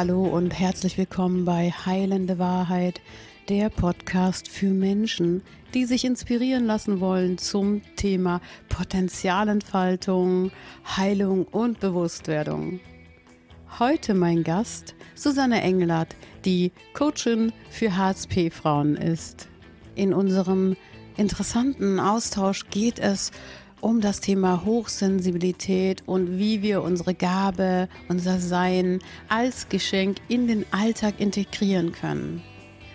Hallo und herzlich willkommen bei Heilende Wahrheit, der Podcast für Menschen, die sich inspirieren lassen wollen zum Thema Potenzialentfaltung, Heilung und Bewusstwerdung. Heute mein Gast Susanne Engelert, die Coachin für HSP-Frauen ist. In unserem interessanten Austausch geht es um das Thema Hochsensibilität und wie wir unsere Gabe, unser Sein als Geschenk in den Alltag integrieren können.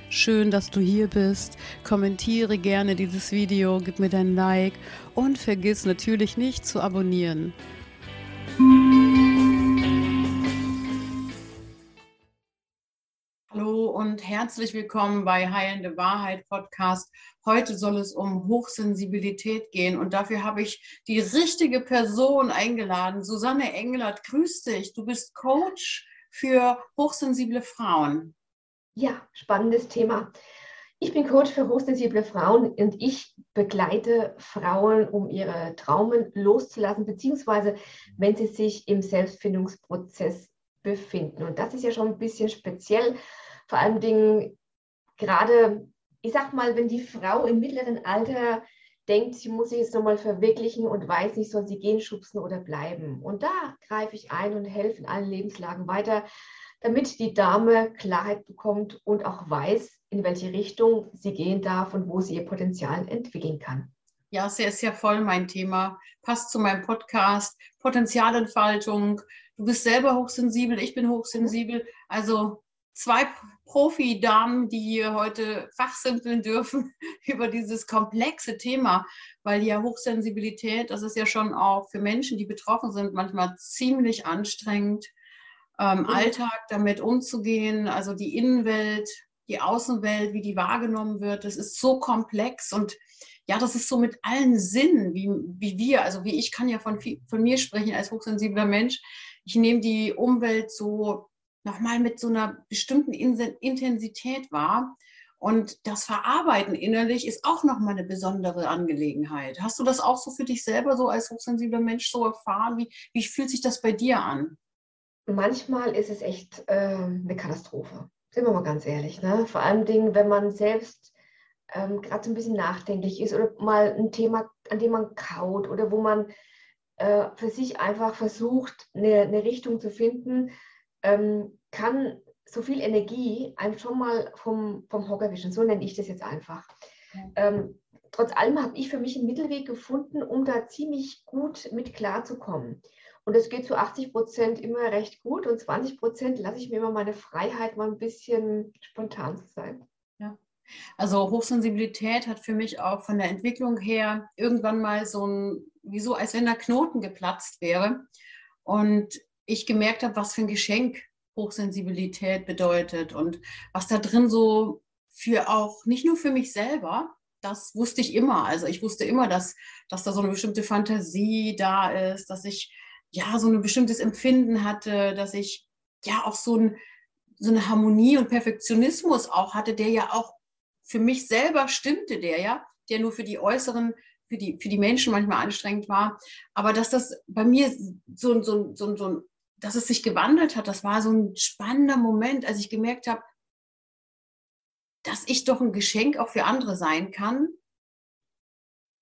Schön, dass du hier bist. Kommentiere gerne dieses Video, gib mir dein Like und vergiss natürlich nicht zu abonnieren. Und herzlich willkommen bei Heilende Wahrheit Podcast. Heute soll es um Hochsensibilität gehen und dafür habe ich die richtige Person eingeladen. Susanne Engelert, grüß dich. Du bist Coach für hochsensible Frauen. Ja, spannendes Thema. Ich bin Coach für hochsensible Frauen und ich begleite Frauen, um ihre Traumen loszulassen, beziehungsweise wenn sie sich im Selbstfindungsprozess befinden. Und das ist ja schon ein bisschen speziell, vor allen Dingen gerade, ich sag mal, wenn die Frau im mittleren Alter denkt, sie muss sich jetzt nochmal verwirklichen und weiß nicht, soll sie gehen, schubsen oder bleiben. Und da greife ich ein und helfe in allen Lebenslagen weiter damit die Dame Klarheit bekommt und auch weiß, in welche Richtung sie gehen darf und wo sie ihr Potenzial entwickeln kann. Ja, sehr, sehr voll mein Thema. Passt zu meinem Podcast. Potenzialentfaltung. Du bist selber hochsensibel, ich bin hochsensibel. Also zwei Profi-Damen, die hier heute fachsimpeln dürfen über dieses komplexe Thema, weil ja Hochsensibilität, das ist ja schon auch für Menschen, die betroffen sind, manchmal ziemlich anstrengend ähm, mhm. Alltag damit umzugehen, also die Innenwelt, die Außenwelt, wie die wahrgenommen wird, das ist so komplex und ja, das ist so mit allen Sinnen, wie, wie wir, also wie ich kann ja von, von mir sprechen als hochsensibler Mensch. Ich nehme die Umwelt so nochmal mit so einer bestimmten Intensität wahr. Und das Verarbeiten innerlich ist auch nochmal eine besondere Angelegenheit. Hast du das auch so für dich selber so als hochsensibler Mensch so erfahren? Wie, wie fühlt sich das bei dir an? manchmal ist es echt äh, eine Katastrophe. Sind wir mal ganz ehrlich. Ne? Vor allem wenn man selbst ähm, gerade so ein bisschen nachdenklich ist oder mal ein Thema, an dem man kaut oder wo man äh, für sich einfach versucht, eine, eine Richtung zu finden, ähm, kann so viel Energie einem schon mal vom, vom Hocker wischen. So nenne ich das jetzt einfach. Ähm, trotz allem habe ich für mich einen Mittelweg gefunden, um da ziemlich gut mit klarzukommen. Und es geht zu 80 Prozent immer recht gut und 20 Prozent lasse ich mir immer meine Freiheit, mal ein bisschen spontan zu sein. Ja. Also Hochsensibilität hat für mich auch von der Entwicklung her irgendwann mal so ein, wie so, als wenn der Knoten geplatzt wäre. Und ich gemerkt habe, was für ein Geschenk Hochsensibilität bedeutet und was da drin so für auch, nicht nur für mich selber, das wusste ich immer. Also ich wusste immer, dass, dass da so eine bestimmte Fantasie da ist, dass ich ja, so ein bestimmtes Empfinden hatte, dass ich ja auch so, ein, so eine Harmonie und Perfektionismus auch hatte, der ja auch für mich selber stimmte, der ja, der nur für die äußeren, für die, für die Menschen manchmal anstrengend war. Aber dass das bei mir so, so, so, so, dass es sich gewandelt hat, das war so ein spannender Moment, als ich gemerkt habe, dass ich doch ein Geschenk auch für andere sein kann,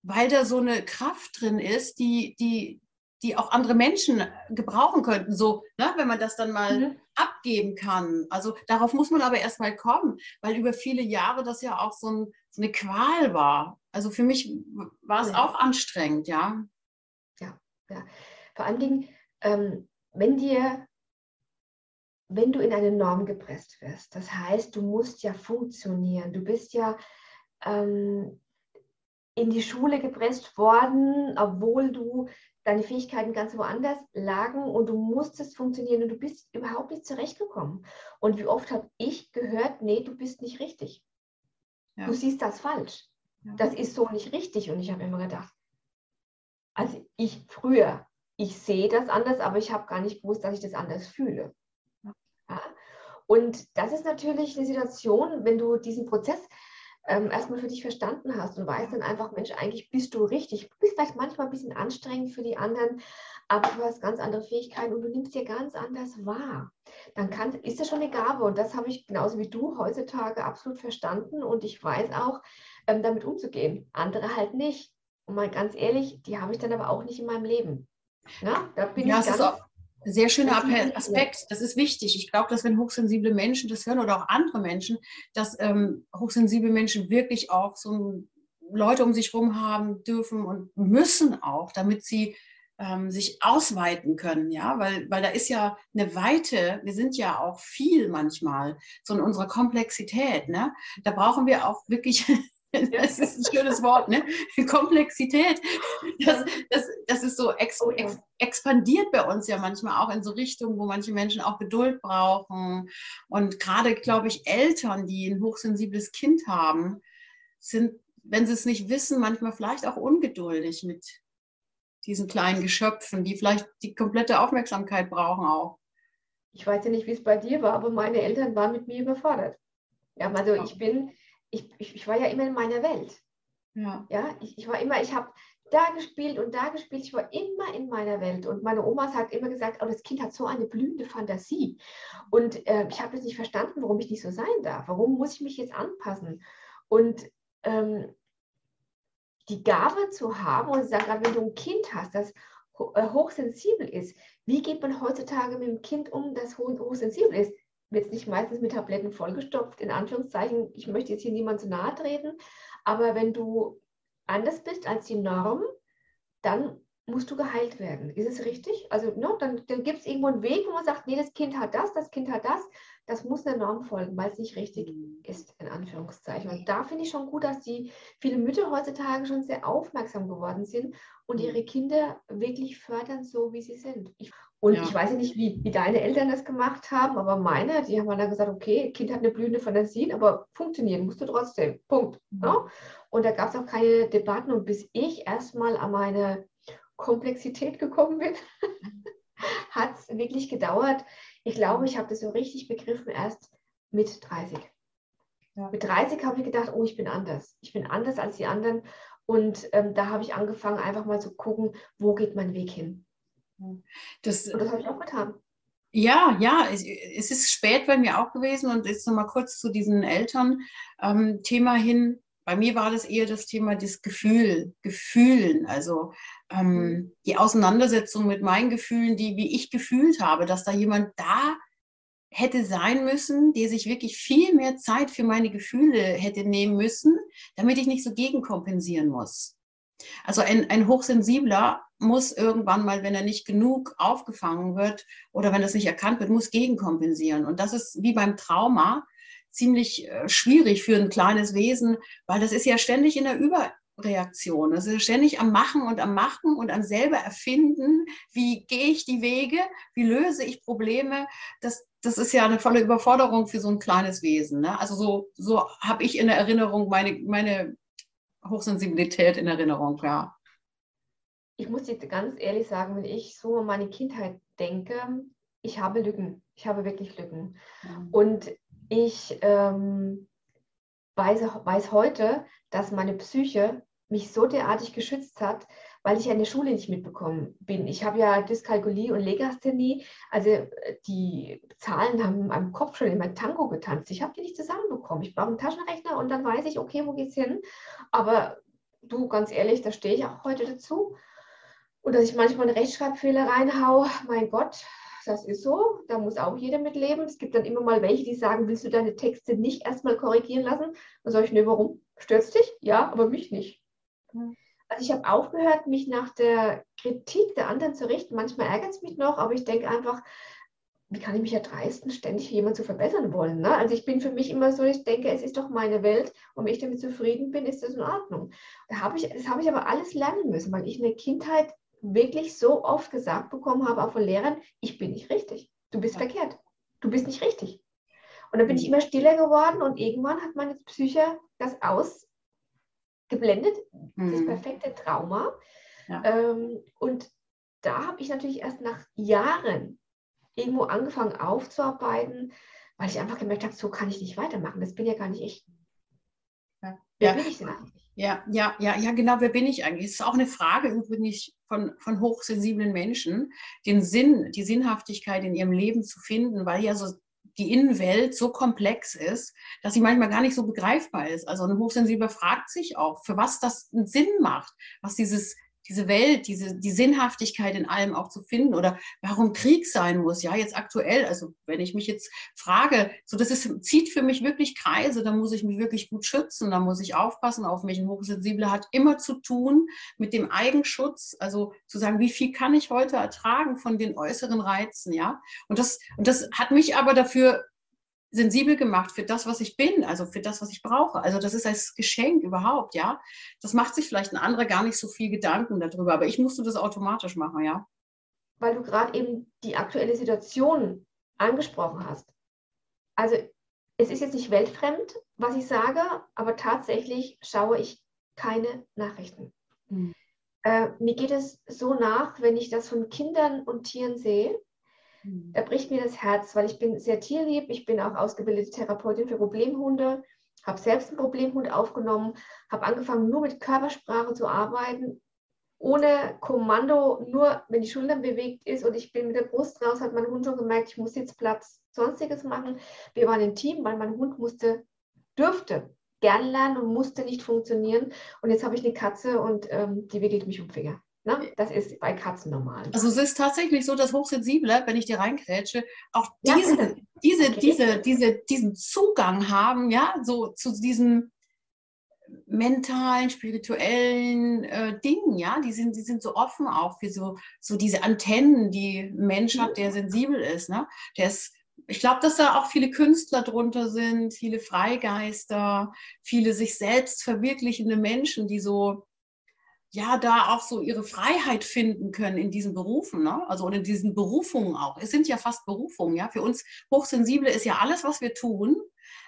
weil da so eine Kraft drin ist, die, die, die auch andere Menschen gebrauchen könnten, so, ne, wenn man das dann mal mhm. abgeben kann. Also darauf muss man aber erstmal kommen, weil über viele Jahre das ja auch so, ein, so eine Qual war. Also für mich war es ja. auch anstrengend, ja. Ja, ja. Vor allen Dingen, ähm, wenn dir, wenn du in eine Norm gepresst wirst, das heißt, du musst ja funktionieren, du bist ja ähm, in die Schule gepresst worden, obwohl du deine Fähigkeiten ganz woanders lagen und du musstest funktionieren und du bist überhaupt nicht zurechtgekommen. Und wie oft habe ich gehört, nee, du bist nicht richtig. Ja. Du siehst das falsch. Ja. Das ist so nicht richtig. Und ich habe immer gedacht, also ich früher, ich sehe das anders, aber ich habe gar nicht gewusst, dass ich das anders fühle. Ja. Und das ist natürlich eine Situation, wenn du diesen Prozess ähm, erstmal für dich verstanden hast und weißt dann einfach, Mensch, eigentlich bist du richtig. Du bist vielleicht manchmal ein bisschen anstrengend für die anderen, aber du hast ganz andere Fähigkeiten und du nimmst dir ganz anders wahr. dann kann, ist das schon eine Gabe. Und das habe ich genauso wie du heutzutage absolut verstanden. Und ich weiß auch, ähm, damit umzugehen. Andere halt nicht. Und mal ganz ehrlich, die habe ich dann aber auch nicht in meinem Leben. Ja, da bin ja, ich ganz, ist auch ein sehr schöner Aspekt. Das ist wichtig. Ich glaube, dass wenn hochsensible Menschen das hören oder auch andere Menschen, dass ähm, hochsensible Menschen wirklich auch so Leute um sich herum haben dürfen und müssen auch, damit sie ähm, sich ausweiten können, ja, weil, weil da ist ja eine Weite, wir sind ja auch viel manchmal, so in unserer Komplexität, ne? Da brauchen wir auch wirklich das ist ein schönes Wort, ne? Komplexität. Das, das, das ist so ex, oh ex, expandiert bei uns ja manchmal auch in so Richtungen, wo manche Menschen auch Geduld brauchen. Und gerade, glaube ich, Eltern, die ein hochsensibles Kind haben, sind, wenn sie es nicht wissen, manchmal vielleicht auch ungeduldig mit diesen kleinen Geschöpfen, die vielleicht die komplette Aufmerksamkeit brauchen auch. Ich weiß ja nicht, wie es bei dir war, aber meine Eltern waren mit mir überfordert. Ja, also ich bin ich, ich, ich war ja immer in meiner Welt. Ja. ja ich, ich war immer, ich habe da gespielt und da gespielt. Ich war immer in meiner Welt. Und meine Oma hat immer gesagt, oh, das Kind hat so eine blühende Fantasie. Und äh, ich habe es nicht verstanden, warum ich nicht so sein darf. Warum muss ich mich jetzt anpassen? Und ähm, die Gabe zu haben und sagen, wenn du ein Kind hast, das äh, hochsensibel ist, wie geht man heutzutage mit dem Kind um, das hochsensibel ist? Wird nicht meistens mit Tabletten vollgestopft, in Anführungszeichen. Ich möchte jetzt hier niemand zu nahe treten, aber wenn du anders bist als die Norm, dann musst du geheilt werden. Ist es richtig? Also no, dann, dann gibt es irgendwo einen Weg, wo man sagt, nee, das Kind hat das, das Kind hat das. Das muss der Norm folgen, weil es nicht richtig mhm. ist, in Anführungszeichen. Und da finde ich schon gut, dass die viele Mütter heutzutage schon sehr aufmerksam geworden sind und mhm. ihre Kinder wirklich fördern, so wie sie sind. Ich, und ja. ich weiß nicht, wie, wie deine Eltern das gemacht haben, aber meine, die haben dann gesagt, okay, Kind hat eine blühende Fantasie, aber funktionieren musst du trotzdem. Punkt. Mhm. Ja? Ne? Und da gab es auch keine Debatten. Und bis ich erstmal an meine Komplexität gekommen bin, hat es wirklich gedauert. Ich glaube, ich habe das so richtig begriffen erst mit 30. Ja. Mit 30 habe ich gedacht, oh, ich bin anders. Ich bin anders als die anderen. Und ähm, da habe ich angefangen, einfach mal zu gucken, wo geht mein Weg hin. Das, und das habe ich auch getan. Ja, ja, es, es, ist spät bei mir auch gewesen und jetzt nochmal kurz zu diesem Eltern-Thema ähm, hin bei mir war das eher das Thema des Gefühl, Gefühlen, also ähm, mhm. die Auseinandersetzung mit meinen Gefühlen, die, wie ich gefühlt habe, dass da jemand da hätte sein müssen, der sich wirklich viel mehr Zeit für meine Gefühle hätte nehmen müssen, damit ich nicht so gegenkompensieren muss. Also ein, ein Hochsensibler muss irgendwann mal, wenn er nicht genug aufgefangen wird oder wenn das nicht erkannt wird, muss gegenkompensieren. Und das ist wie beim Trauma ziemlich äh, schwierig für ein kleines Wesen, weil das ist ja ständig in der Überreaktion. Das ist ständig am Machen und am Machen und am selber erfinden. Wie gehe ich die Wege? Wie löse ich Probleme? Das, das ist ja eine volle Überforderung für so ein kleines Wesen. Ne? Also so, so habe ich in der Erinnerung meine, meine Hochsensibilität in Erinnerung, ja. Ich muss jetzt ganz ehrlich sagen, wenn ich so an meine Kindheit denke, ich habe Lücken. Ich habe wirklich Lücken. Mhm. Und ich ähm, weiß, weiß heute, dass meine Psyche mich so derartig geschützt hat, weil ich in der Schule nicht mitbekommen bin. Ich habe ja Dyskalkulie und Legasthenie, also äh, die Zahlen haben in meinem Kopf schon immer Tango getanzt. Ich habe die nicht zusammenbekommen. Ich brauche einen Taschenrechner und dann weiß ich, okay, wo geht's hin? Aber du, ganz ehrlich, da stehe ich auch heute dazu. Und dass ich manchmal einen Rechtschreibfehler reinhaue, mein Gott, das ist so, da muss auch jeder mit leben. Es gibt dann immer mal welche, die sagen, willst du deine Texte nicht erstmal korrigieren lassen? Dann sage ich, nee, warum? Stört dich? Ja, aber mich nicht. Also ich habe aufgehört, mich nach der Kritik der anderen zu richten. Manchmal ärgert es mich noch, aber ich denke einfach, wie kann ich mich erdreisten, ständig jemand zu verbessern wollen? Ne? Also ich bin für mich immer so, ich denke, es ist doch meine Welt und wenn ich damit zufrieden bin, ist das in Ordnung. Da hab ich, das habe ich aber alles lernen müssen, weil ich in der Kindheit wirklich so oft gesagt bekommen habe, auch von Lehrern, ich bin nicht richtig. Du bist ja. verkehrt. Du bist nicht richtig. Und dann bin ich mhm. immer stiller geworden und irgendwann hat meine Psyche das ausgeblendet, mhm. das perfekte Trauma. Ja. Ähm, und da habe ich natürlich erst nach Jahren irgendwo angefangen aufzuarbeiten, weil ich einfach gemerkt habe, so kann ich nicht weitermachen. Das bin ja gar nicht ich. Ja. Wer bin ich denn eigentlich? Ja, ja, ja, ja, genau, wer bin ich eigentlich? Das ist auch eine Frage übrigens von, von hochsensiblen Menschen, den Sinn, die Sinnhaftigkeit in ihrem Leben zu finden, weil ja so die Innenwelt so komplex ist, dass sie manchmal gar nicht so begreifbar ist. Also ein Hochsensibler fragt sich auch, für was das einen Sinn macht, was dieses diese Welt, diese, die Sinnhaftigkeit in allem auch zu finden oder warum Krieg sein muss. Ja, jetzt aktuell, also wenn ich mich jetzt frage, so das ist, zieht für mich wirklich Kreise, da muss ich mich wirklich gut schützen, da muss ich aufpassen auf mich. Ein Hochsensibler hat immer zu tun mit dem Eigenschutz, also zu sagen, wie viel kann ich heute ertragen von den äußeren Reizen, ja. Und das, und das hat mich aber dafür sensibel gemacht für das, was ich bin, also für das, was ich brauche. Also das ist als Geschenk überhaupt, ja. Das macht sich vielleicht ein anderer gar nicht so viel Gedanken darüber, aber ich musste das automatisch machen, ja. Weil du gerade eben die aktuelle Situation angesprochen hast. Also es ist jetzt nicht weltfremd, was ich sage, aber tatsächlich schaue ich keine Nachrichten. Hm. Äh, mir geht es so nach, wenn ich das von Kindern und Tieren sehe, da bricht mir das Herz, weil ich bin sehr tierlieb. Ich bin auch ausgebildete Therapeutin für Problemhunde, habe selbst einen Problemhund aufgenommen, habe angefangen, nur mit Körpersprache zu arbeiten, ohne Kommando, nur wenn die Schultern bewegt ist und ich bin mit der Brust raus, hat mein Hund schon gemerkt, ich muss jetzt Platz, sonstiges machen. Wir waren ein Team, weil mein Hund musste, dürfte gern lernen und musste nicht funktionieren. Und jetzt habe ich eine Katze und ähm, die wickelt mich um Finger. Ne? Das ist bei Katzen normal. Also es ist tatsächlich so, dass Hochsensible, wenn ich dir reinkrätsche, auch diese, ja, diese, okay. diese, diese, diesen Zugang haben, ja, so zu diesen mentalen, spirituellen äh, Dingen, ja, die sind, die sind so offen auch für so, so diese Antennen, die ein Mensch hat, der sensibel ist, ne? Der ist ich glaube, dass da auch viele Künstler drunter sind, viele Freigeister, viele sich selbst verwirklichende Menschen, die so ja da auch so ihre Freiheit finden können in diesen Berufen, ne? also in diesen Berufungen auch. Es sind ja fast Berufungen, ja. Für uns Hochsensible ist ja alles, was wir tun,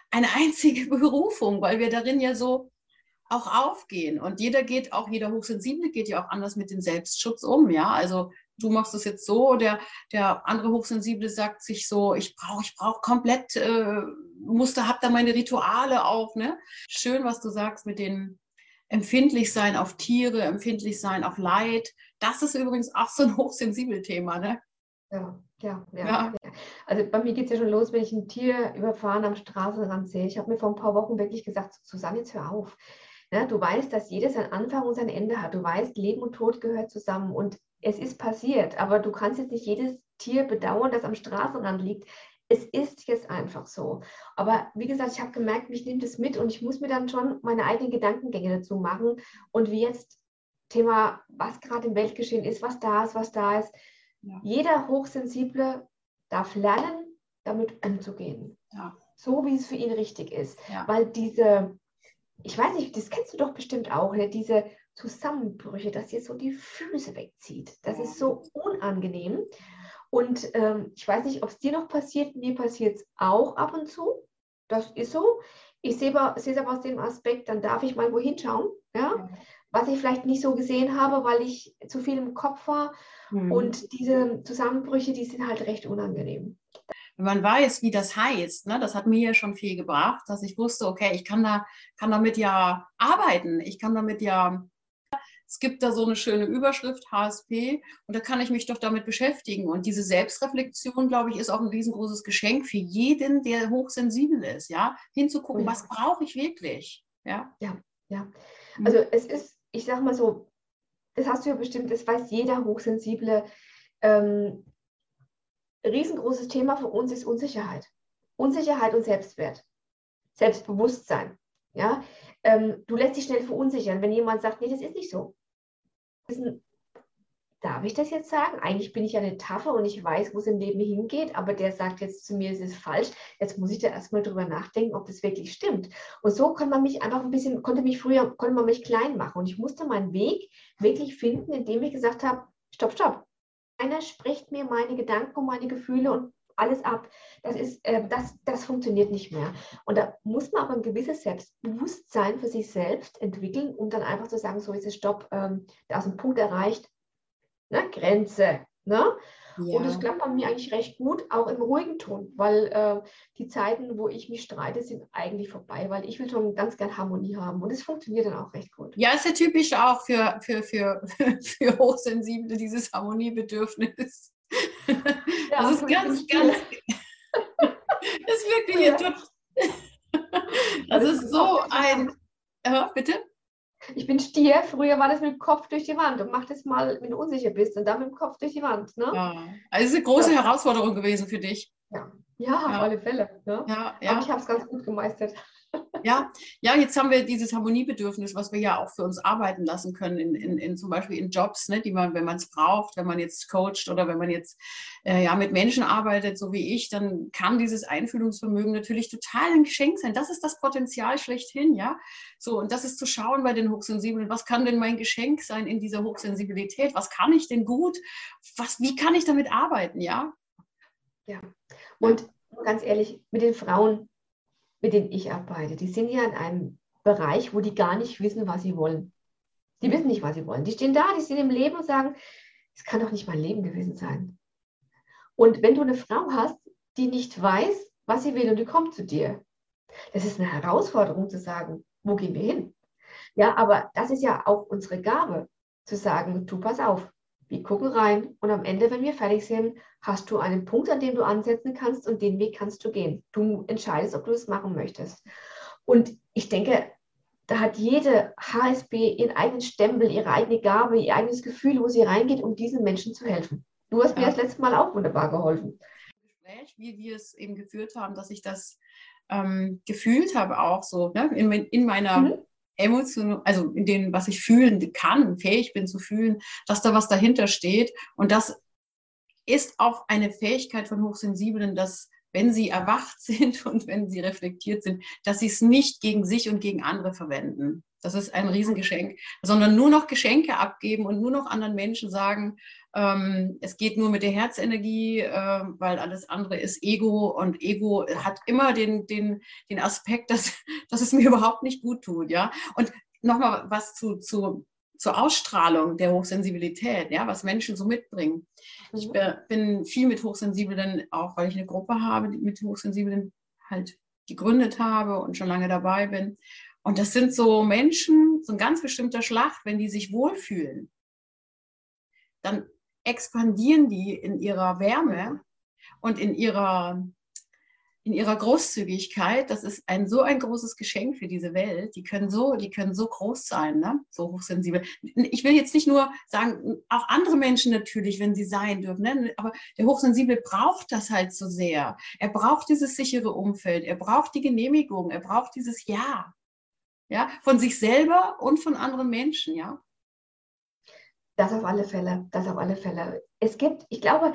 eine einzige Berufung, weil wir darin ja so auch aufgehen. Und jeder geht auch, jeder Hochsensible geht ja auch anders mit dem Selbstschutz um, ja. Also du machst es jetzt so, der, der andere Hochsensible sagt sich so, ich brauche, ich brauche komplett äh, Muster, hab da meine Rituale auch, ne? Schön, was du sagst mit den empfindlich sein auf Tiere, empfindlich sein auf Leid. Das ist übrigens auch so ein hochsensibel Thema, ne? Ja, ja, ja. ja. Also bei mir geht es ja schon los, wenn ich ein Tier überfahren am Straßenrand sehe. Ich habe mir vor ein paar Wochen wirklich gesagt, Susanne, jetzt hör auf. Ja, du weißt, dass jedes ein Anfang und ein Ende hat. Du weißt, Leben und Tod gehört zusammen. Und es ist passiert, aber du kannst jetzt nicht jedes Tier bedauern, das am Straßenrand liegt es ist jetzt einfach so. Aber wie gesagt, ich habe gemerkt, mich nimmt es mit und ich muss mir dann schon meine eigenen Gedankengänge dazu machen. Und wie jetzt Thema, was gerade im Weltgeschehen ist, was da ist, was da ist. Ja. Jeder Hochsensible darf lernen, damit umzugehen. Ja. So wie es für ihn richtig ist. Ja. Weil diese, ich weiß nicht, das kennst du doch bestimmt auch, ne? diese Zusammenbrüche, dass dir so die Füße wegzieht. Das ist so unangenehm. Und ähm, ich weiß nicht, ob es dir noch passiert, mir passiert es auch ab und zu. Das ist so. Ich sehe es aber aus dem Aspekt, dann darf ich mal wohin schauen, ja? was ich vielleicht nicht so gesehen habe, weil ich zu viel im Kopf war. Mhm. Und diese Zusammenbrüche, die sind halt recht unangenehm. Wenn man weiß, wie das heißt, ne, das hat mir ja schon viel gebracht, dass ich wusste, okay, ich kann, da, kann damit ja arbeiten, ich kann damit ja es gibt da so eine schöne Überschrift, HSP, und da kann ich mich doch damit beschäftigen. Und diese Selbstreflexion, glaube ich, ist auch ein riesengroßes Geschenk für jeden, der hochsensibel ist, ja, hinzugucken, oh ja. was brauche ich wirklich, ja. Ja, ja. Mhm. Also es ist, ich sage mal so, das hast du ja bestimmt, das weiß jeder Hochsensible. Ähm, riesengroßes Thema für uns ist Unsicherheit. Unsicherheit und Selbstwert. Selbstbewusstsein. Ja, ähm, du lässt dich schnell verunsichern, wenn jemand sagt, nee, das ist nicht so. Das ein, darf ich das jetzt sagen? Eigentlich bin ich ja eine Taffe und ich weiß, wo es im Leben hingeht, aber der sagt jetzt zu mir, es ist falsch. Jetzt muss ich da erstmal drüber nachdenken, ob das wirklich stimmt. Und so kann man mich einfach ein bisschen, konnte mich früher, konnte man mich klein machen. Und ich musste meinen Weg wirklich finden, indem ich gesagt habe, stopp, stopp. Einer spricht mir meine Gedanken und meine Gefühle und alles ab. Das, ist, äh, das, das funktioniert nicht mehr. Und da muss man aber ein gewisses Selbstbewusstsein für sich selbst entwickeln, um dann einfach zu sagen, so ist es Stopp, ähm, da ist ein Punkt erreicht, ne? Grenze, Ne? Ja. Und es klappt bei mir eigentlich recht gut, auch im ruhigen Ton, weil äh, die Zeiten, wo ich mich streite, sind eigentlich vorbei, weil ich will schon ganz gern Harmonie haben und es funktioniert dann auch recht gut. Ja, ist ja typisch auch für, für, für, für Hochsensible, dieses Harmoniebedürfnis. Ja, das ist ganz, ganz, das ist wirklich ja. Das ist so ein, ja, bitte? Ich bin Stier. Früher war das mit dem Kopf durch die Wand und mach das mal, wenn du unsicher bist und dann mit dem Kopf durch die Wand. Ne? Ja. Also es ist eine große ja. Herausforderung gewesen für dich. Ja, ja, auf alle Fälle. Ne? Ja, ja. Aber ich habe es ganz gut gemeistert. Ja, ja, jetzt haben wir dieses Harmoniebedürfnis, was wir ja auch für uns arbeiten lassen können, in, in, in zum Beispiel in Jobs, ne, die man, wenn man es braucht, wenn man jetzt coacht oder wenn man jetzt äh, ja, mit Menschen arbeitet, so wie ich, dann kann dieses Einfühlungsvermögen natürlich total ein Geschenk sein. Das ist das Potenzial schlechthin, ja. So, und das ist zu schauen bei den Hochsensiblen, was kann denn mein Geschenk sein in dieser Hochsensibilität? Was kann ich denn gut? Was, wie kann ich damit arbeiten, ja? Ja, und ganz ehrlich, mit den Frauen mit denen ich arbeite, die sind ja in einem Bereich, wo die gar nicht wissen, was sie wollen. Die wissen nicht, was sie wollen. Die stehen da, die sind im Leben und sagen, es kann doch nicht mein Leben gewesen sein. Und wenn du eine Frau hast, die nicht weiß, was sie will und die kommt zu dir, das ist eine Herausforderung zu sagen, wo gehen wir hin? Ja, aber das ist ja auch unsere Gabe, zu sagen, du pass auf, wir gucken rein und am Ende, wenn wir fertig sind, hast du einen Punkt, an dem du ansetzen kannst und den Weg kannst du gehen. Du entscheidest, ob du es machen möchtest. Und ich denke, da hat jede HSB ihren eigenen Stempel, ihre eigene Gabe, ihr eigenes Gefühl, wo sie reingeht, um diesen Menschen zu helfen. Du hast ja. mir das letzte Mal auch wunderbar geholfen. Gespräch, wie wir es eben geführt haben, dass ich das ähm, gefühlt habe, auch so ne? in, in meiner mhm emotional, also in dem, was ich fühlen kann, fähig bin zu fühlen, dass da was dahinter steht. Und das ist auch eine Fähigkeit von Hochsensiblen, dass wenn sie erwacht sind und wenn sie reflektiert sind, dass sie es nicht gegen sich und gegen andere verwenden. Das ist ein Riesengeschenk, sondern nur noch Geschenke abgeben und nur noch anderen Menschen sagen, ähm, es geht nur mit der Herzenergie, äh, weil alles andere ist Ego und Ego hat immer den, den, den Aspekt, dass, dass es mir überhaupt nicht gut tut. Ja? Und nochmal was zu, zu, zur Ausstrahlung der Hochsensibilität, ja, was Menschen so mitbringen. Ich mhm. bin viel mit Hochsensiblen, auch weil ich eine Gruppe habe, die mit Hochsensiblen halt gegründet habe und schon lange dabei bin. Und das sind so Menschen, so ein ganz bestimmter Schlag, wenn die sich wohlfühlen, dann expandieren die in ihrer Wärme und in ihrer, in ihrer Großzügigkeit. Das ist ein so ein großes Geschenk für diese Welt. Die können so, die können so groß sein, ne? so hochsensibel. Ich will jetzt nicht nur sagen, auch andere Menschen natürlich, wenn sie sein dürfen, ne? aber der Hochsensible braucht das halt so sehr. Er braucht dieses sichere Umfeld, er braucht die Genehmigung, er braucht dieses Ja ja, von sich selber und von anderen Menschen, ja. Das auf alle Fälle, das auf alle Fälle. Es gibt, ich glaube,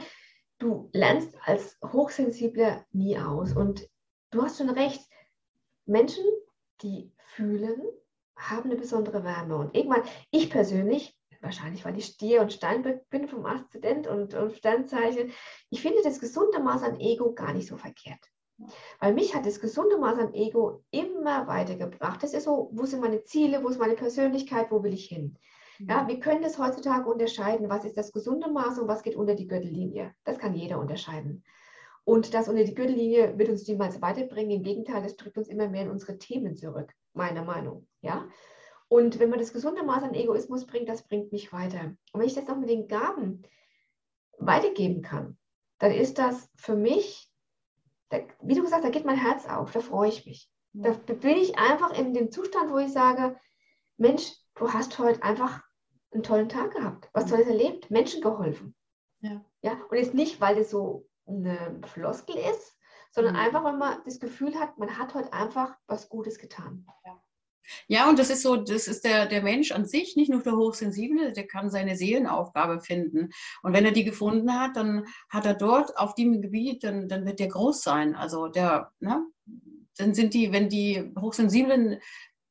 du lernst als Hochsensible nie aus. Und du hast schon recht, Menschen, die fühlen, haben eine besondere Wärme. Und irgendwann, ich persönlich, wahrscheinlich weil ich Stier und Steinbock bin vom Aszendent und, und Sternzeichen, ich finde das gesunde Maß an Ego gar nicht so verkehrt. Weil mich hat das gesunde Maß an Ego immer weitergebracht. Das ist so, wo sind meine Ziele, wo ist meine Persönlichkeit, wo will ich hin? Ja, wir können das heutzutage unterscheiden, was ist das gesunde Maß und was geht unter die Gürtellinie. Das kann jeder unterscheiden. Und das unter die Gürtellinie wird uns niemals weiterbringen. Im Gegenteil, das drückt uns immer mehr in unsere Themen zurück, meiner Meinung. Ja? Und wenn man das gesunde Maß an Egoismus bringt, das bringt mich weiter. Und wenn ich das auch mit den Gaben weitergeben kann, dann ist das für mich da, wie du gesagt hast, da geht mein Herz auf, da freue ich mich. Da bin ich einfach in dem Zustand, wo ich sage, Mensch, du hast heute einfach einen tollen Tag gehabt, was Tolles erlebt, Menschen geholfen. Ja. ja. Und jetzt nicht, weil das so eine Floskel ist, sondern mhm. einfach, weil man das Gefühl hat, man hat heute einfach was Gutes getan. Ja. Ja, und das ist so, das ist der, der Mensch an sich, nicht nur der Hochsensible, der kann seine Seelenaufgabe finden. Und wenn er die gefunden hat, dann hat er dort auf dem Gebiet, dann, dann wird der groß sein. Also der, ne, dann sind die, wenn die hochsensiblen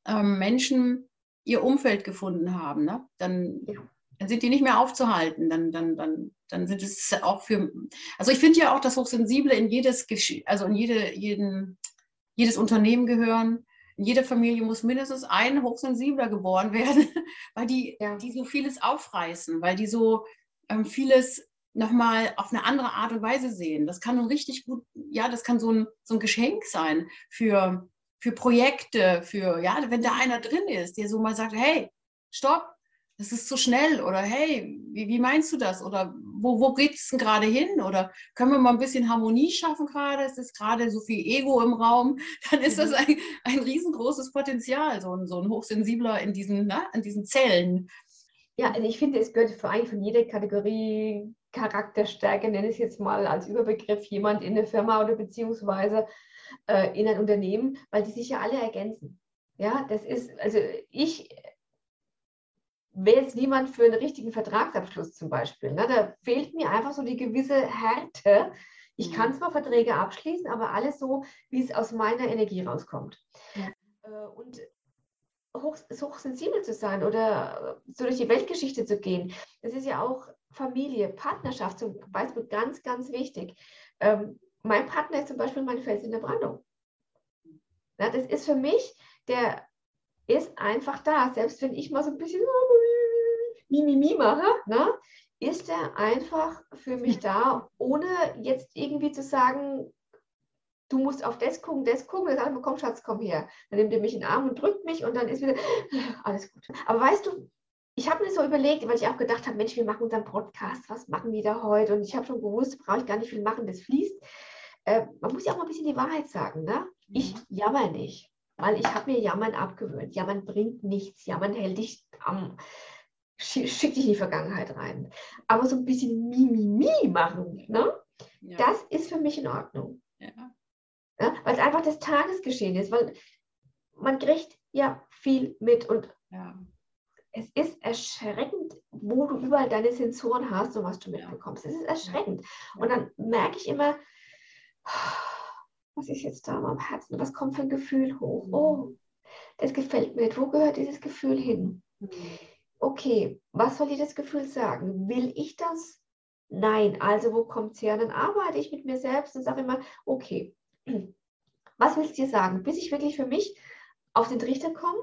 ähm, Menschen ihr Umfeld gefunden haben, ne, dann, dann sind die nicht mehr aufzuhalten. Dann, dann, dann, dann sind es auch für, also ich finde ja auch, dass Hochsensible in jedes, also in jede, jeden, jedes Unternehmen gehören in jeder Familie muss mindestens ein Hochsensibler geboren werden, weil die, ja. die so vieles aufreißen, weil die so ähm, vieles nochmal auf eine andere Art und Weise sehen. Das kann richtig gut, ja, das kann so ein, so ein Geschenk sein für, für Projekte, für, ja, wenn da einer drin ist, der so mal sagt, hey, stopp, das ist zu schnell oder hey, wie, wie meinst du das? Oder wo, wo geht es denn gerade hin? Oder können wir mal ein bisschen Harmonie schaffen gerade? Es ist gerade so viel Ego im Raum. Dann ist das mhm. ein, ein riesengroßes Potenzial, so ein, so ein Hochsensibler in diesen, na, in diesen Zellen. Ja, also ich finde, es gehört vor allem von jeder Kategorie Charakterstärke, nenne ich es jetzt mal als Überbegriff, jemand in der Firma oder beziehungsweise äh, in ein Unternehmen, weil die sich ja alle ergänzen. Ja, das ist, also ich wäre jetzt niemand für einen richtigen Vertragsabschluss zum Beispiel. Ne? Da fehlt mir einfach so die gewisse Härte. Ich mhm. kann zwar Verträge abschließen, aber alles so, wie es aus meiner Energie rauskommt. Ja. Äh, und hoch, hochsensibel zu sein oder so durch die Weltgeschichte zu gehen, das ist ja auch Familie, Partnerschaft zum Beispiel ganz, ganz wichtig. Ähm, mein Partner ist zum Beispiel mein Fels in der Brandung. Ja, das ist für mich, der ist einfach da. Selbst wenn ich mal so ein bisschen Mimimi mache, ne, ist er einfach für mich da, ohne jetzt irgendwie zu sagen, du musst auf das gucken, das gucken, dann sagt er, komm Schatz, komm her. Dann nimmt er mich in den Arm und drückt mich und dann ist wieder alles gut. Aber weißt du, ich habe mir so überlegt, weil ich auch gedacht habe, Mensch, wir machen unseren Podcast, was machen die da heute? Und ich habe schon gewusst, brauche ich gar nicht viel machen, das fließt. Äh, man muss ja auch mal ein bisschen die Wahrheit sagen. Ne? Ich mhm. jammer nicht, weil ich habe mir Jammern abgewöhnt. Jammern bringt nichts. Jammern hält dich am, schickt dich in die Vergangenheit rein. Aber so ein bisschen Mimimi machen, ne? Ja. das ist für mich in Ordnung. Ja. Ja, weil es einfach das Tagesgeschehen ist, weil man kriegt ja viel mit und es ist erschreckend, wo du überall deine Sensoren hast und was du mitbekommst. Es ist erschreckend. Und dann merke ich immer, was ist jetzt da am Herzen? Was kommt für ein Gefühl hoch? Mhm. Oh, das gefällt mir nicht. Wo gehört dieses Gefühl hin? Mhm. Okay, was soll dir das Gefühl sagen? Will ich das? Nein. Also wo kommt es her? Dann arbeite ich mit mir selbst und sage immer, okay, was willst du dir sagen? Bis ich wirklich für mich auf den Trichter komme,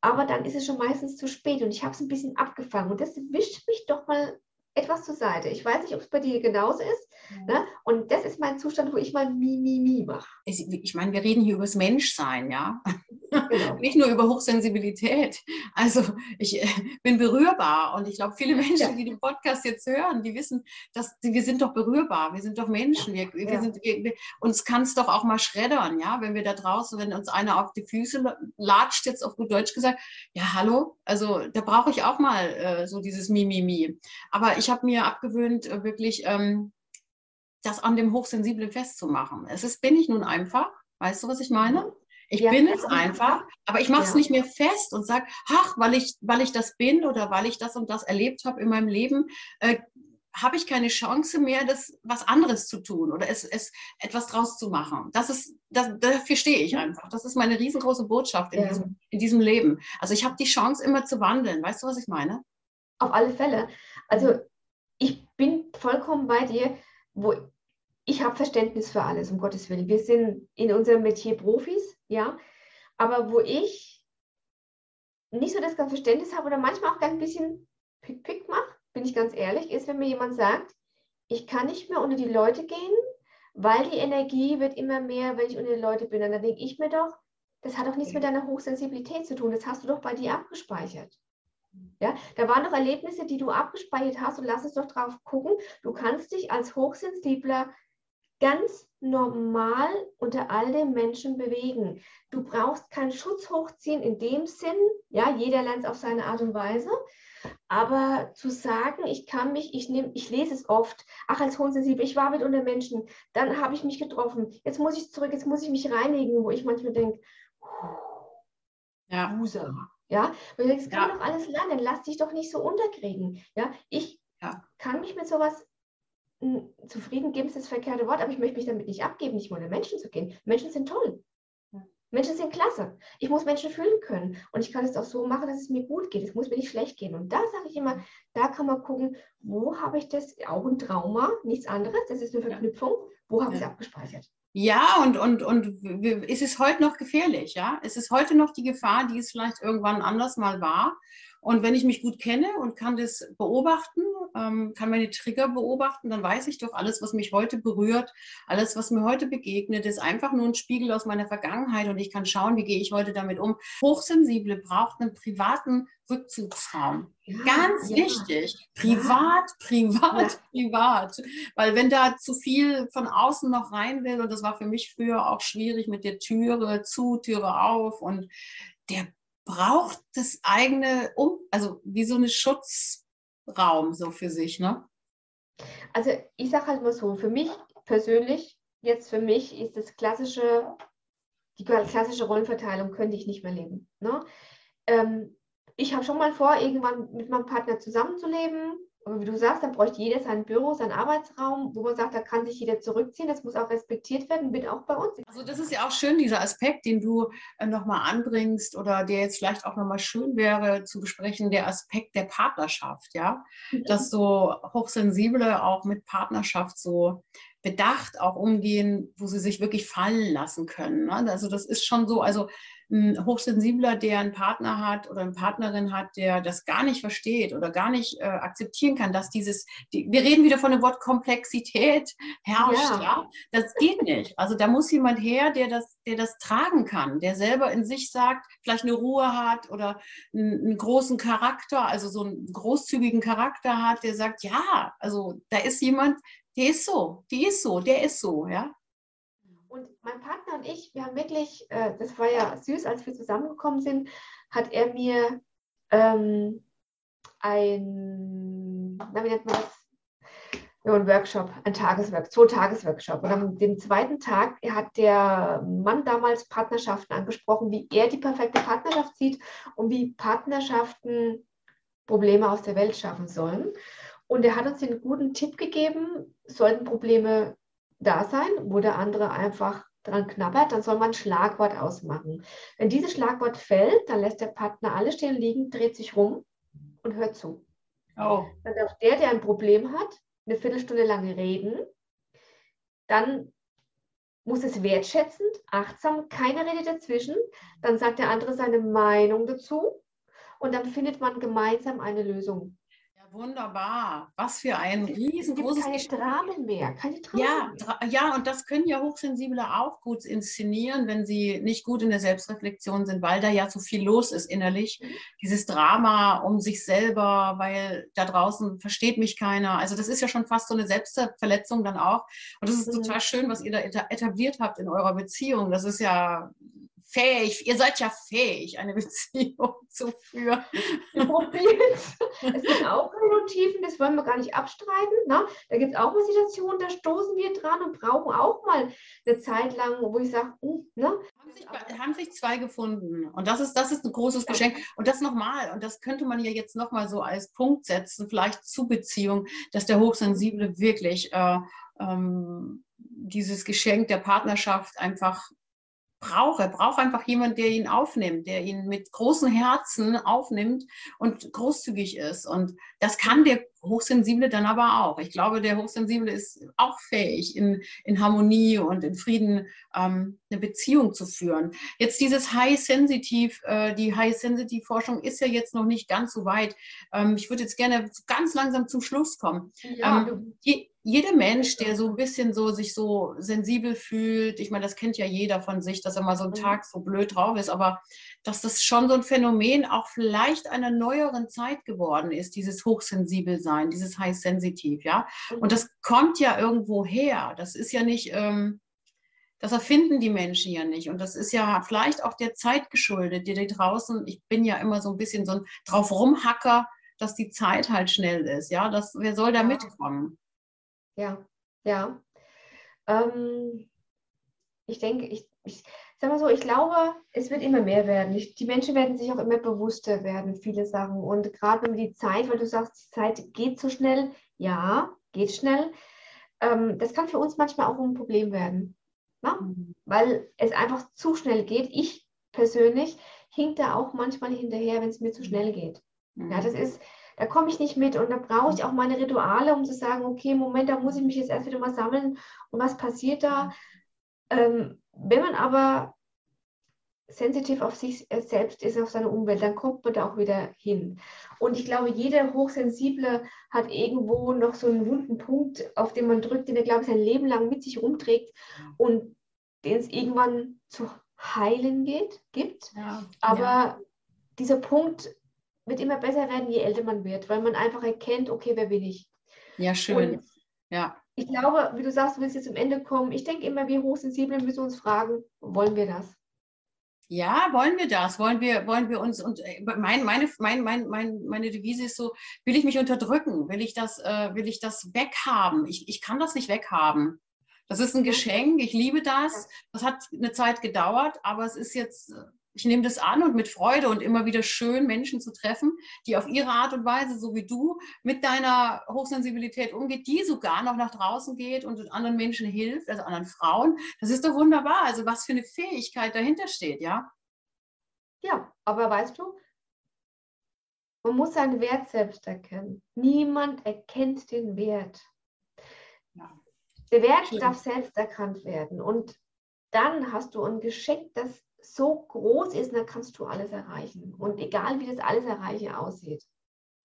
aber dann ist es schon meistens zu spät und ich habe es ein bisschen abgefangen und das wischt mich doch mal etwas zur Seite. Ich weiß nicht, ob es bei dir genauso ist. Ja. Ne? Und das ist mein Zustand, wo ich mal Mi, Mi, Mi mache. Ich meine, wir reden hier über das Menschsein, ja. Genau. Nicht nur über Hochsensibilität. Also ich äh, bin berührbar und ich glaube, viele Menschen, ja. die den Podcast jetzt hören, die wissen, dass wir sind doch berührbar. Wir sind doch Menschen. Wir, wir ja. sind, wir, uns kann es doch auch mal schreddern, ja, wenn wir da draußen, wenn uns einer auf die Füße latscht, jetzt auf gut Deutsch gesagt, ja, hallo, also da brauche ich auch mal äh, so dieses Mi, Mi, Mi. Aber ich habe mir abgewöhnt, äh, wirklich ähm, das an dem Hochsensiblen festzumachen. Es ist, bin ich nun einfach, weißt du, was ich meine? Ich ja, bin es einfach, aber ich mache es ja. nicht mehr fest und sage, ach, weil ich, weil ich das bin oder weil ich das und das erlebt habe in meinem Leben, äh, habe ich keine Chance mehr, das was anderes zu tun oder es, es etwas draus zu machen. Das ist, das, dafür stehe ich einfach. Das ist meine riesengroße Botschaft in, ja. diesem, in diesem Leben. Also ich habe die Chance immer zu wandeln. Weißt du, was ich meine? Auf alle Fälle. Also ich bin vollkommen bei dir, wo ich habe Verständnis für alles, um Gottes Willen. Wir sind in unserem Metier Profis, ja, aber wo ich nicht so das ganze Verständnis habe oder manchmal auch ein bisschen Pick-Pick mache, bin ich ganz ehrlich, ist, wenn mir jemand sagt, ich kann nicht mehr unter die Leute gehen, weil die Energie wird immer mehr, wenn ich unter die Leute bin. Und dann denke ich mir doch, das hat doch nichts mit deiner Hochsensibilität zu tun. Das hast du doch bei dir abgespeichert. Ja, da waren noch Erlebnisse, die du abgespeichert hast und lass uns doch drauf gucken. Du kannst dich als Hochsensibler ganz normal unter all den Menschen bewegen. Du brauchst keinen Schutz hochziehen in dem Sinn, ja, jeder lernt es auf seine Art und Weise, aber zu sagen, ich kann mich, ich nehme, ich lese es oft, ach, als Hochsensibel, ich war mit unter Menschen, dann habe ich mich getroffen, jetzt muss ich zurück, jetzt muss ich mich reinigen, wo ich manchmal denke, ja. User. Ja, weil das kann ja. doch alles lernen, lass dich doch nicht so unterkriegen. Ja, ich ja. kann mich mit sowas zufrieden geben ist das verkehrte Wort, aber ich möchte mich damit nicht abgeben, nicht unter Menschen zu gehen. Menschen sind toll. Menschen sind klasse. Ich muss Menschen fühlen können. Und ich kann es auch so machen, dass es mir gut geht. Es muss mir nicht schlecht gehen. Und da sage ich immer, da kann man gucken, wo habe ich das, auch ein Trauma, nichts anderes, das ist eine Verknüpfung, wo habe ich es abgespeichert. Ja, und, und, und ist es heute noch gefährlich, ja? Es ist heute noch die Gefahr, die es vielleicht irgendwann anders mal war. Und wenn ich mich gut kenne und kann das beobachten, ähm, kann meine Trigger beobachten, dann weiß ich doch, alles, was mich heute berührt, alles, was mir heute begegnet, ist einfach nur ein Spiegel aus meiner Vergangenheit und ich kann schauen, wie gehe ich heute damit um. Hochsensible braucht einen privaten Rückzugsraum. Ja, Ganz ja. wichtig. Privat, ja. privat, privat. Weil wenn da zu viel von außen noch rein will, und das war für mich früher auch schwierig mit der Türe zu, Türe auf und der braucht das eigene, um, also wie so eine Schutzraum so für sich, ne? Also ich sage halt mal so, für mich persönlich, jetzt für mich ist das klassische, die klassische Rollenverteilung könnte ich nicht mehr leben. Ne? Ähm, ich habe schon mal vor, irgendwann mit meinem Partner zusammenzuleben. Aber wie du sagst, dann bräuchte jeder sein Büro, seinen Arbeitsraum, wo man sagt, da kann sich jeder zurückziehen. Das muss auch respektiert werden, bitte auch bei uns. Also das ist ja auch schön, dieser Aspekt, den du äh, nochmal anbringst oder der jetzt vielleicht auch nochmal schön wäre zu besprechen, der Aspekt der Partnerschaft, ja. Mhm. Dass so Hochsensible auch mit Partnerschaft so bedacht auch umgehen, wo sie sich wirklich fallen lassen können. Ne? Also das ist schon so, also ein Hochsensibler, der einen Partner hat oder eine Partnerin hat, der das gar nicht versteht oder gar nicht äh, akzeptieren kann, dass dieses, die, wir reden wieder von dem Wort Komplexität herrscht, ja. ja. Das geht nicht. Also da muss jemand her, der das, der das tragen kann, der selber in sich sagt, vielleicht eine Ruhe hat oder einen, einen großen Charakter, also so einen großzügigen Charakter hat, der sagt, ja, also da ist jemand, der ist so, die ist so, der ist so, ja. Und mein Partner und ich, wir haben wirklich, äh, das war ja süß, als wir zusammengekommen sind, hat er mir ähm, ein, na, wie nennt man das? Ja, ein Workshop, ein Tagesworkshop, zwei Tagesworkshop. Und am dem zweiten Tag hat der Mann damals Partnerschaften angesprochen, wie er die perfekte Partnerschaft sieht und wie Partnerschaften Probleme aus der Welt schaffen sollen. Und er hat uns den guten Tipp gegeben, sollten Probleme da sein, wo der andere einfach dran knabbert, dann soll man ein Schlagwort ausmachen. Wenn dieses Schlagwort fällt, dann lässt der Partner alles stehen liegen, dreht sich rum und hört zu. Oh. Dann darf der, der ein Problem hat, eine Viertelstunde lang reden. Dann muss es wertschätzend, achtsam, keine Rede dazwischen. Dann sagt der andere seine Meinung dazu und dann findet man gemeinsam eine Lösung. Wunderbar. Was für ein riesengroßes. Keine Dramen mehr. Keine Dramen ja, mehr. ja, und das können ja Hochsensible auch gut inszenieren, wenn sie nicht gut in der Selbstreflexion sind, weil da ja so viel los ist innerlich. Mhm. Dieses Drama um sich selber, weil da draußen versteht mich keiner. Also das ist ja schon fast so eine Selbstverletzung dann auch. Und das ist mhm. total schön, was ihr da etabliert habt in eurer Beziehung. Das ist ja fähig, ihr seid ja fähig, eine Beziehung zu führen. es gibt auch Tiefen, das wollen wir gar nicht abstreiten. Ne? Da gibt es auch mal Situationen, da stoßen wir dran und brauchen auch mal eine Zeit lang, wo ich sage, uh, ne? Haben sich, haben sich, zwei gefunden. Und das ist, das ist ein großes Geschenk. Und das nochmal, und das könnte man ja jetzt nochmal so als Punkt setzen, vielleicht zu Beziehung, dass der Hochsensible wirklich äh, ähm, dieses Geschenk der Partnerschaft einfach braucht. Er braucht einfach jemanden, der ihn aufnimmt, der ihn mit großem Herzen aufnimmt und großzügig ist. Und das kann der Hochsensible dann aber auch. Ich glaube, der Hochsensible ist auch fähig, in, in Harmonie und in Frieden ähm, eine Beziehung zu führen. Jetzt dieses High-Sensitive, äh, die High-Sensitive-Forschung ist ja jetzt noch nicht ganz so weit. Ähm, ich würde jetzt gerne ganz langsam zum Schluss kommen. Ja, ähm, die, jeder Mensch, der so ein bisschen so sich so sensibel fühlt, ich meine, das kennt ja jeder von sich, dass er mal so einen mhm. Tag so blöd drauf ist, aber dass das schon so ein Phänomen auch vielleicht einer neueren Zeit geworden ist, dieses Hochsensibelsein, dieses High Sensitive, ja. Und mhm. das kommt ja irgendwo her. Das ist ja nicht, ähm, das erfinden die Menschen ja nicht. Und das ist ja vielleicht auch der Zeit geschuldet, die da draußen, ich bin ja immer so ein bisschen so ein drauf rumhacker, dass die Zeit halt schnell ist, ja. Das, wer soll da mitkommen? Ja, ja. Ähm, ich denke, ich, ich sag mal so, ich glaube, es wird immer mehr werden. Ich, die Menschen werden sich auch immer bewusster werden, viele Sachen. Und gerade wenn wir die Zeit, weil du sagst, die Zeit geht so schnell, ja, geht schnell. Ähm, das kann für uns manchmal auch ein Problem werden. Ne? Mhm. Weil es einfach zu schnell geht. Ich persönlich hink da auch manchmal hinterher, wenn es mir zu schnell geht. Mhm. Ja, das ist, da komme ich nicht mit und da brauche ich auch meine Rituale, um zu sagen, okay, Moment, da muss ich mich jetzt erst wieder mal sammeln und was passiert da. Ähm, wenn man aber sensitiv auf sich äh, selbst ist, auf seine Umwelt, dann kommt man da auch wieder hin. Und ich glaube, jeder Hochsensible hat irgendwo noch so einen wunden Punkt, auf den man drückt, den er, glaube ich, sein Leben lang mit sich rumträgt und den es irgendwann zu heilen geht, gibt. Ja, Aber ja. dieser Punkt wird immer besser werden, je älter man wird, weil man einfach erkennt, okay, wer bin ich? Ja, schön. Und ja. Ich glaube, wie du sagst, du willst jetzt zum Ende kommen. Ich denke immer, wir Hochsensiblen müssen uns fragen, wollen wir das? Ja, wollen wir das? Wollen wir, wollen wir uns und äh, mein, meine, mein, mein, mein, meine Devise ist so, will ich mich unterdrücken? Will ich das, äh, will ich das weghaben? Ich, ich kann das nicht weghaben. Das ist ein Geschenk, ich liebe das. Das hat eine Zeit gedauert, aber es ist jetzt, äh, ich nehme das an und mit Freude und immer wieder schön, Menschen zu treffen, die auf ihre Art und Weise, so wie du, mit deiner Hochsensibilität umgeht, die sogar noch nach draußen geht und anderen Menschen hilft, also anderen Frauen. Das ist doch wunderbar. Also was für eine Fähigkeit dahinter steht, ja? Ja, aber weißt du, man muss seinen Wert selbst erkennen. Niemand erkennt den Wert. Ja. Der Wert Schön. darf selbst erkannt werden. Und dann hast du ein Geschenk, das so groß ist, dann kannst du alles erreichen. Und egal wie das alles erreichen aussieht.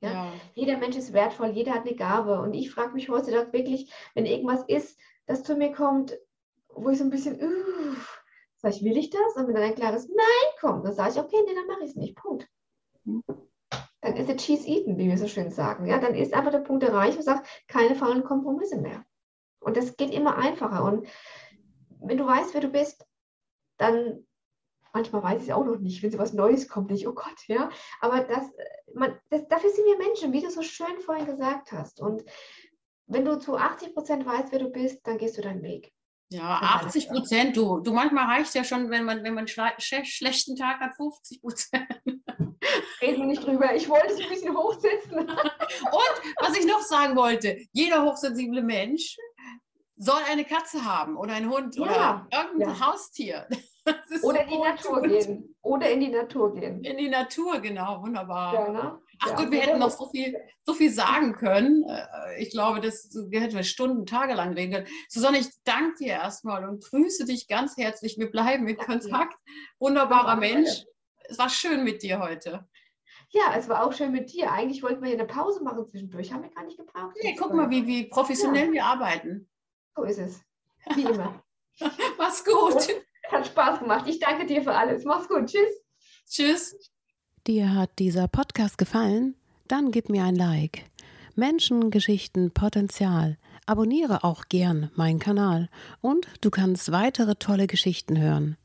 Ja? ja? Jeder Mensch ist wertvoll, jeder hat eine Gabe. Und ich frage mich heutzutage wirklich, wenn irgendwas ist, das zu mir kommt, wo ich so ein bisschen, uh, sag ich, will ich das? Und wenn dann ein klares Nein kommt, dann sage ich, okay, nee, dann mache ich es nicht. Punkt. Dann ist der Cheese eaten, wie wir so schön sagen. Ja, dann ist einfach der Punkt erreicht und sagt, keine faulen Kompromisse mehr. Und das geht immer einfacher. Und wenn du weißt, wer du bist, dann manchmal weiß ich es auch noch nicht, wenn so was Neues kommt, nicht, oh Gott, ja. Aber das, man, das, dafür sind wir Menschen, wie du so schön vorhin gesagt hast. Und wenn du zu 80 Prozent weißt, wer du bist, dann gehst du deinen Weg. Ja, 80 Prozent, du. Du manchmal reicht ja schon, wenn man, wenn man einen schlechten Tag hat, 50 Prozent. Reden wir nicht drüber. Ich wollte es ein bisschen hochsetzen. Und was ich noch sagen wollte, jeder hochsensible Mensch soll eine Katze haben oder einen Hund ja, oder irgendein ja. Haustier. Oder in die Natur gut. gehen. Oder in die Natur gehen. In die Natur, genau, wunderbar. Ja, ne? Ach gut, wir hätten noch so viel, so viel sagen können. Äh, ich glaube, das wir hätten wir Stunden, Tage lang reden können. Susanne, ich danke dir erstmal und grüße dich ganz herzlich. Wir bleiben in Kontakt. Wunderbarer Mensch. Es war schön mit dir heute. Ja, es war auch schön mit dir. Eigentlich wollten wir hier eine Pause machen zwischendurch. Haben wir gar nicht gebraucht. Nee, guck mal, wie, wie professionell ja. wir arbeiten. So ist es. Wie immer. Mach's gut. Hat Spaß gemacht. Ich danke dir für alles. Mach's gut. Tschüss. Tschüss. Dir hat dieser Podcast gefallen? Dann gib mir ein Like. Menschen, Geschichten, Potenzial. Abonniere auch gern meinen Kanal und du kannst weitere tolle Geschichten hören